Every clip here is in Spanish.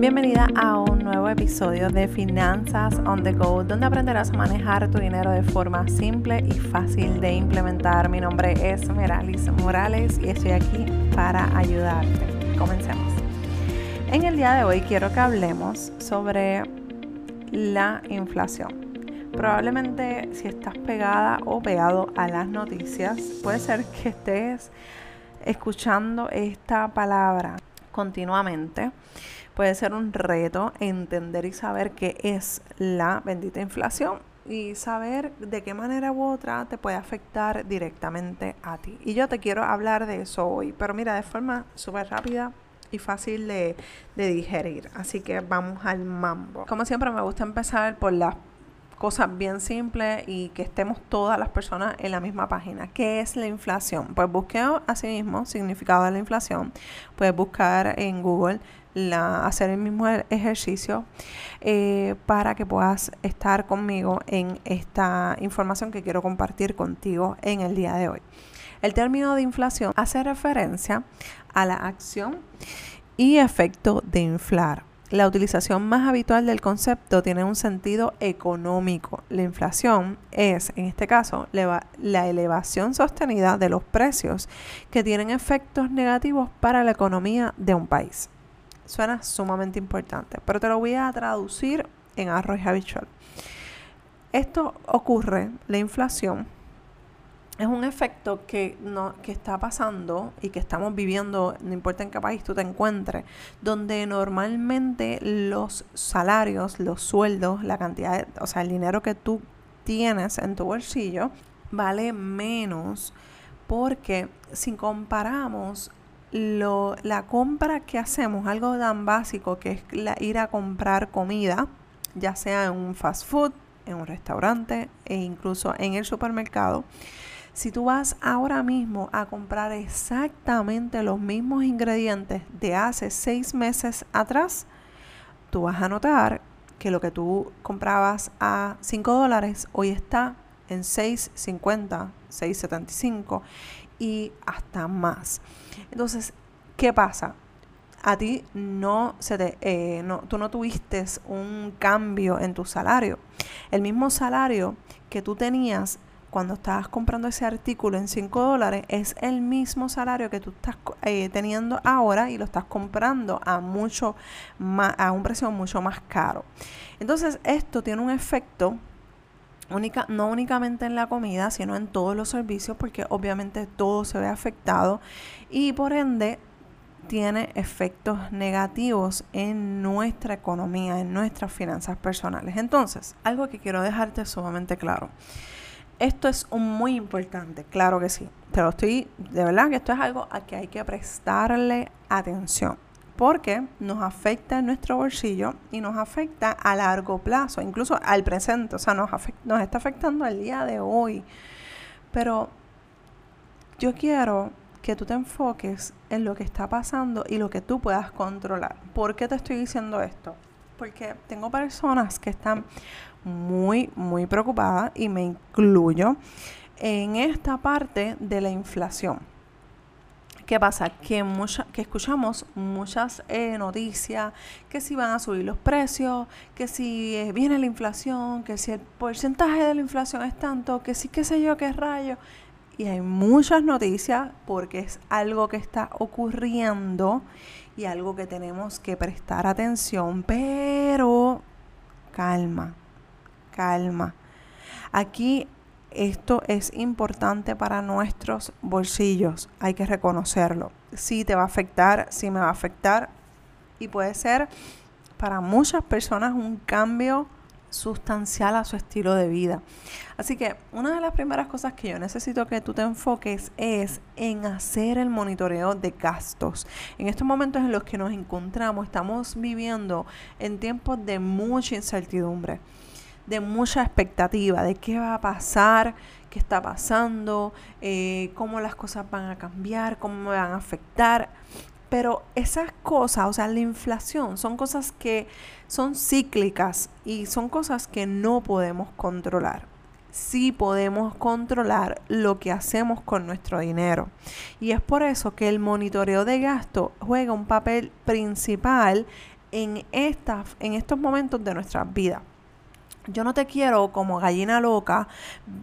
Bienvenida a un nuevo episodio de Finanzas on the Go, donde aprenderás a manejar tu dinero de forma simple y fácil de implementar. Mi nombre es Meralis Morales y estoy aquí para ayudarte. Comencemos. En el día de hoy quiero que hablemos sobre la inflación. Probablemente si estás pegada o pegado a las noticias, puede ser que estés escuchando esta palabra continuamente puede ser un reto entender y saber qué es la bendita inflación y saber de qué manera u otra te puede afectar directamente a ti. Y yo te quiero hablar de eso hoy, pero mira, de forma súper rápida y fácil de, de, digerir. Así que vamos al mambo. Como siempre me gusta empezar por las cosas bien simples y que estemos todas las personas en la misma página. ¿Qué es la inflación? Pues busqué así mismo significado de la inflación. Puedes buscar en Google la, hacer el mismo e-, ejercicio eh, para que puedas estar conmigo en esta información que quiero compartir contigo en el día de hoy. El término de inflación hace referencia a la acción y efecto de inflar. La utilización más habitual del concepto tiene un sentido económico. La inflación es, en este caso, la elevación sostenida de los precios que tienen efectos negativos para la economía de un país. Suena sumamente importante, pero te lo voy a traducir en arroz habitual. Esto ocurre, la inflación, es un efecto que, no, que está pasando y que estamos viviendo, no importa en qué país tú te encuentres, donde normalmente los salarios, los sueldos, la cantidad, o sea, el dinero que tú tienes en tu bolsillo, vale menos porque si comparamos lo, la compra que hacemos, algo tan básico que es ir a comprar comida, ya sea en un fast food, en un restaurante e incluso en el supermercado, si tú vas ahora mismo a comprar exactamente los mismos ingredientes de hace seis meses atrás, tú vas a notar que lo que tú comprabas a 5 dólares hoy está en 6.50, 6.75 y hasta más. Entonces, ¿qué pasa? A ti no se te, eh, no, tú no tuviste un cambio en tu salario. El mismo salario que tú tenías cuando estabas comprando ese artículo en 5 dólares es el mismo salario que tú estás eh, teniendo ahora y lo estás comprando a mucho más, a un precio mucho más caro. Entonces, esto tiene un efecto Única, no únicamente en la comida, sino en todos los servicios, porque obviamente todo se ve afectado y por ende tiene efectos negativos en nuestra economía, en nuestras finanzas personales. Entonces, algo que quiero dejarte sumamente claro. Esto es muy importante, claro que sí. Te lo estoy, de verdad que esto es algo a que hay que prestarle atención porque nos afecta en nuestro bolsillo y nos afecta a largo plazo, incluso al presente, o sea, nos, nos está afectando al día de hoy. Pero yo quiero que tú te enfoques en lo que está pasando y lo que tú puedas controlar. ¿Por qué te estoy diciendo esto? Porque tengo personas que están muy, muy preocupadas y me incluyo en esta parte de la inflación. ¿Qué pasa? Que, que escuchamos muchas eh, noticias, que si van a subir los precios, que si eh, viene la inflación, que si el porcentaje de la inflación es tanto, que si qué sé yo, qué rayo. Y hay muchas noticias porque es algo que está ocurriendo y algo que tenemos que prestar atención, pero calma, calma. Aquí esto es importante para nuestros bolsillos, hay que reconocerlo. Sí te va a afectar, sí me va a afectar y puede ser para muchas personas un cambio sustancial a su estilo de vida. Así que una de las primeras cosas que yo necesito que tú te enfoques es en hacer el monitoreo de gastos. En estos momentos en los que nos encontramos, estamos viviendo en tiempos de mucha incertidumbre de mucha expectativa de qué va a pasar, qué está pasando, eh, cómo las cosas van a cambiar, cómo me van a afectar. Pero esas cosas, o sea, la inflación, son cosas que son cíclicas y son cosas que no podemos controlar. Sí podemos controlar lo que hacemos con nuestro dinero. Y es por eso que el monitoreo de gasto juega un papel principal en, en estos momentos de nuestra vida. Yo no te quiero como gallina loca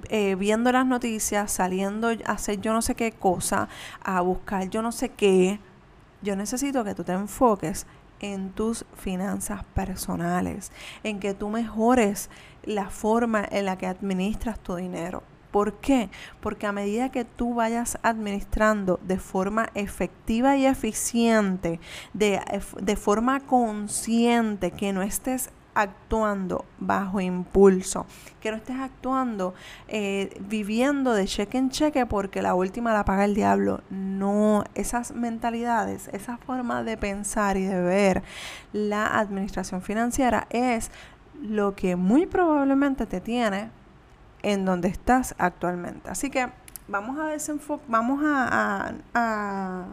eh, viendo las noticias, saliendo a hacer yo no sé qué cosa, a buscar yo no sé qué. Yo necesito que tú te enfoques en tus finanzas personales, en que tú mejores la forma en la que administras tu dinero. ¿Por qué? Porque a medida que tú vayas administrando de forma efectiva y eficiente, de, de forma consciente, que no estés actuando bajo impulso, que no estés actuando eh, viviendo de cheque en cheque porque la última la paga el diablo. No, esas mentalidades, esa forma de pensar y de ver la administración financiera es lo que muy probablemente te tiene en donde estás actualmente. Así que vamos a desenfocar, vamos a, a,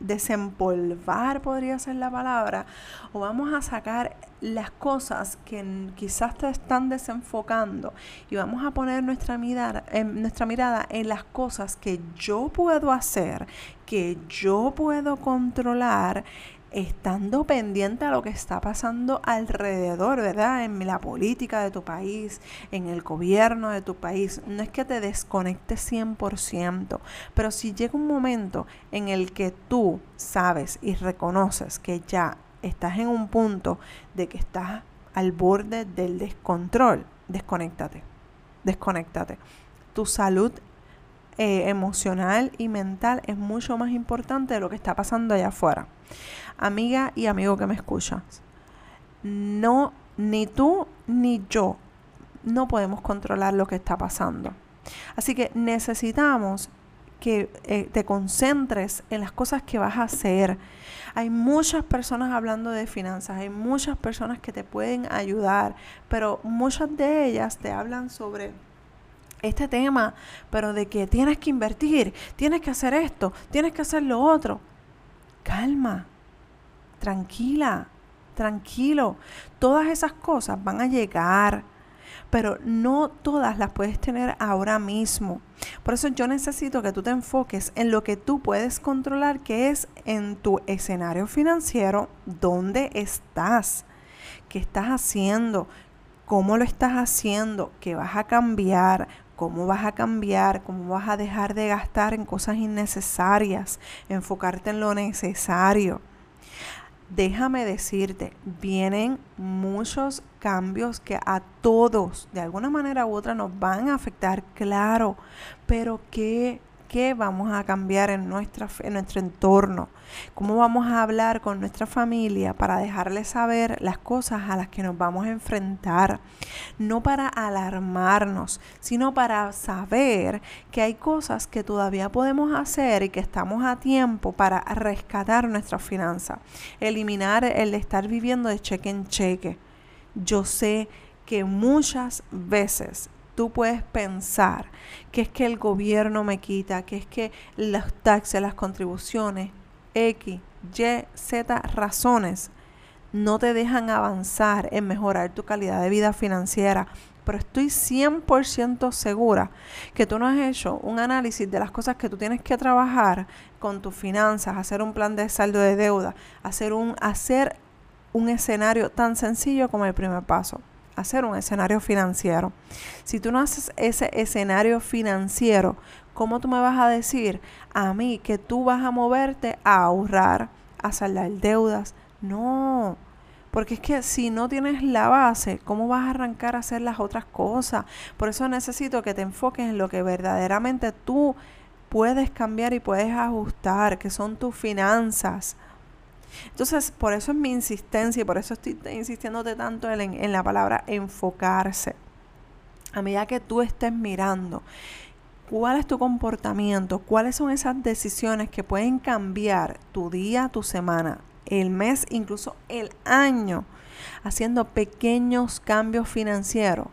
desempolvar, podría ser la palabra, o vamos a sacar las cosas que quizás te están desenfocando y vamos a poner nuestra mirada, en, nuestra mirada en las cosas que yo puedo hacer, que yo puedo controlar, estando pendiente a lo que está pasando alrededor, ¿verdad? En la política de tu país, en el gobierno de tu país. No es que te desconectes 100%, pero si llega un momento en el que tú sabes y reconoces que ya estás en un punto de que estás al borde del descontrol, desconéctate, desconéctate. Tu salud eh, emocional y mental es mucho más importante de lo que está pasando allá afuera. Amiga y amigo que me escuchas, no, ni tú ni yo no podemos controlar lo que está pasando. Así que necesitamos que eh, te concentres en las cosas que vas a hacer. Hay muchas personas hablando de finanzas, hay muchas personas que te pueden ayudar, pero muchas de ellas te hablan sobre este tema, pero de que tienes que invertir, tienes que hacer esto, tienes que hacer lo otro. Calma, tranquila, tranquilo. Todas esas cosas van a llegar, pero no todas las puedes tener ahora mismo. Por eso yo necesito que tú te enfoques en lo que tú puedes controlar, que es en tu escenario financiero, dónde estás, qué estás haciendo, cómo lo estás haciendo, qué vas a cambiar, cómo vas a cambiar, cómo vas a dejar de gastar en cosas innecesarias, enfocarte en lo necesario. Déjame decirte, vienen muchos cambios que a todos, de alguna manera u otra, nos van a afectar, claro, pero ¿qué qué vamos a cambiar en, en nuestro entorno, cómo vamos a hablar con nuestra familia para dejarles saber las cosas a las que nos vamos a enfrentar, no para alarmarnos, sino para saber que hay cosas que todavía podemos hacer y que estamos a tiempo para rescatar nuestra finanza, eliminar el estar viviendo de cheque en cheque. Yo sé que muchas veces tú puedes pensar que es que el gobierno me quita, que es que los taxes, las contribuciones, X, Y, Z razones no te dejan avanzar en mejorar tu calidad de vida financiera. Pero estoy 100% segura que tú no has hecho un análisis de las cosas que tú tienes que trabajar con tus finanzas, hacer un plan de saldo de deuda, hacer un, hacer un escenario tan sencillo como el primer paso hacer un escenario financiero. Si tú no haces ese escenario financiero, ¿cómo tú me vas a decir a mí que tú vas a moverte a ahorrar, a saldar deudas? No. Porque es que si no tienes la base, ¿cómo vas a arrancar a hacer las otras cosas? Por eso necesito que te enfoques en lo que verdaderamente tú puedes cambiar y puedes ajustar, que son tus finanzas. Entonces, por eso es mi insistencia y por eso estoy insistiéndote tanto en, en la palabra enfocarse. A medida que tú estés mirando cuál es tu comportamiento, cuáles son esas decisiones que pueden cambiar tu día, tu semana, el mes, incluso el año, haciendo pequeños cambios financieros.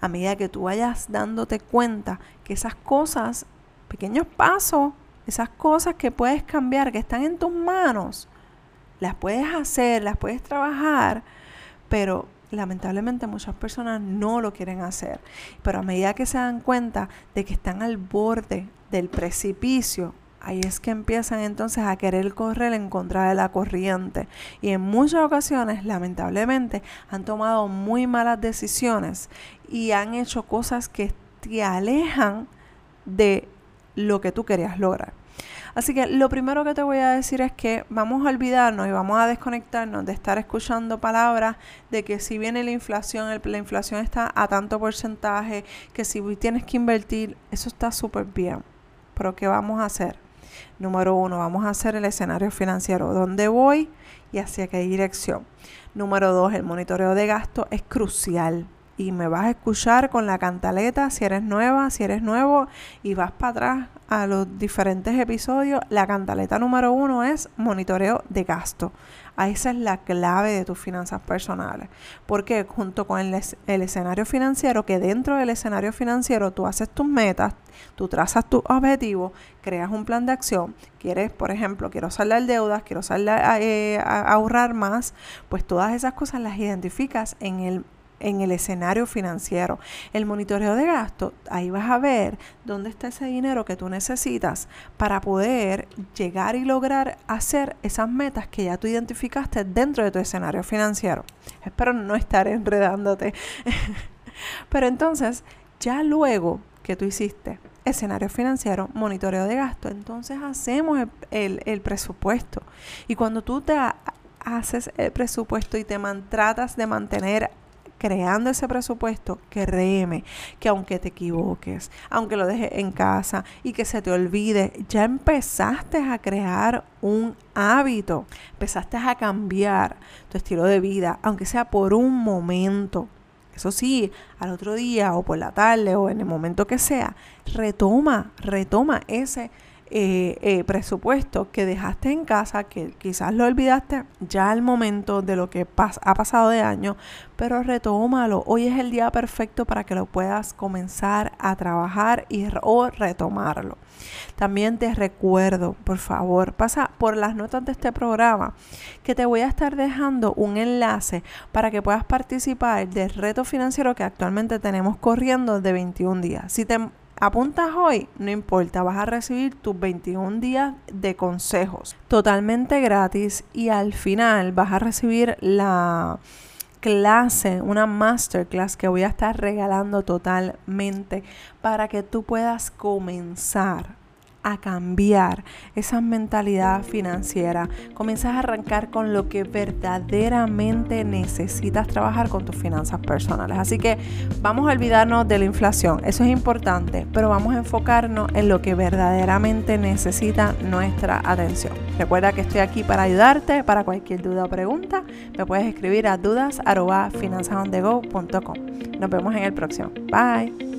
A medida que tú vayas dándote cuenta que esas cosas, pequeños pasos, esas cosas que puedes cambiar, que están en tus manos, las puedes hacer, las puedes trabajar, pero lamentablemente muchas personas no lo quieren hacer. Pero a medida que se dan cuenta de que están al borde del precipicio, ahí es que empiezan entonces a querer correr en contra de la corriente. Y en muchas ocasiones, lamentablemente, han tomado muy malas decisiones y han hecho cosas que te alejan de lo que tú querías lograr. Así que lo primero que te voy a decir es que vamos a olvidarnos y vamos a desconectarnos de estar escuchando palabras de que si viene la inflación, la inflación está a tanto porcentaje, que si tienes que invertir, eso está súper bien. Pero ¿qué vamos a hacer? Número uno, vamos a hacer el escenario financiero. ¿Dónde voy y hacia qué dirección? Número dos, el monitoreo de gasto es crucial y me vas a escuchar con la cantaleta si eres nueva, si eres nuevo y vas para atrás a los diferentes episodios. La cantaleta número uno es monitoreo de gasto. Esa es la clave de tus finanzas personales. Porque junto con el, el, escenario financiero, que dentro del escenario financiero tú haces tus metas, tú trazas tus objetivos, creas un plan de acción. Quieres, por ejemplo, quiero saldar deudas, quiero saldar, eh, ahorrar más, pues todas esas cosas las identificas en el en el escenario financiero. El monitoreo de gasto, ahí vas a ver dónde está ese dinero que tú necesitas para poder llegar y lograr hacer esas metas que ya tú identificaste dentro de tu escenario financiero. Espero no estar enredándote. Pero entonces, ya luego que tú hiciste escenario financiero, monitoreo de gasto, entonces hacemos el, el presupuesto. Y cuando tú te haces el presupuesto y te tratas de mantener creando ese presupuesto, créeme que aunque te equivoques, aunque lo dejes en casa y que se te olvide, ya empezaste a crear un hábito, empezaste a cambiar tu estilo de vida, aunque sea por un momento. Eso sí, al otro día o por la tarde o en el momento que sea, retoma, retoma ese eh, eh, presupuesto que dejaste en casa, que quizás lo olvidaste ya al momento de lo que ha pasado de año, pero retómalo. Hoy es el día perfecto para que lo puedas comenzar a trabajar y, o retomarlo. También te recuerdo, por favor, pasa por las notas de este programa que te voy a estar dejando un enlace para que puedas participar del reto financiero que actualmente tenemos corriendo de 21 días. Si te apuntas hoy, no importa, vas a recibir tus 21 días de consejos totalmente gratis y al final vas a recibir la clase, una masterclass que voy a estar regalando totalmente para que tú puedas comenzar a cambiar esa mentalidad financiera. Comienzas a arrancar con lo que verdaderamente necesitas trabajar con tus finanzas personales. Así que vamos a olvidarnos de la inflación, eso es importante, pero vamos a enfocarnos en lo que verdaderamente necesita nuestra atención. Recuerda que estoy aquí para ayudarte, para cualquier duda o pregunta, me puedes escribir a dudas.finanzasondego.com. Nos vemos en el próximo. Bye.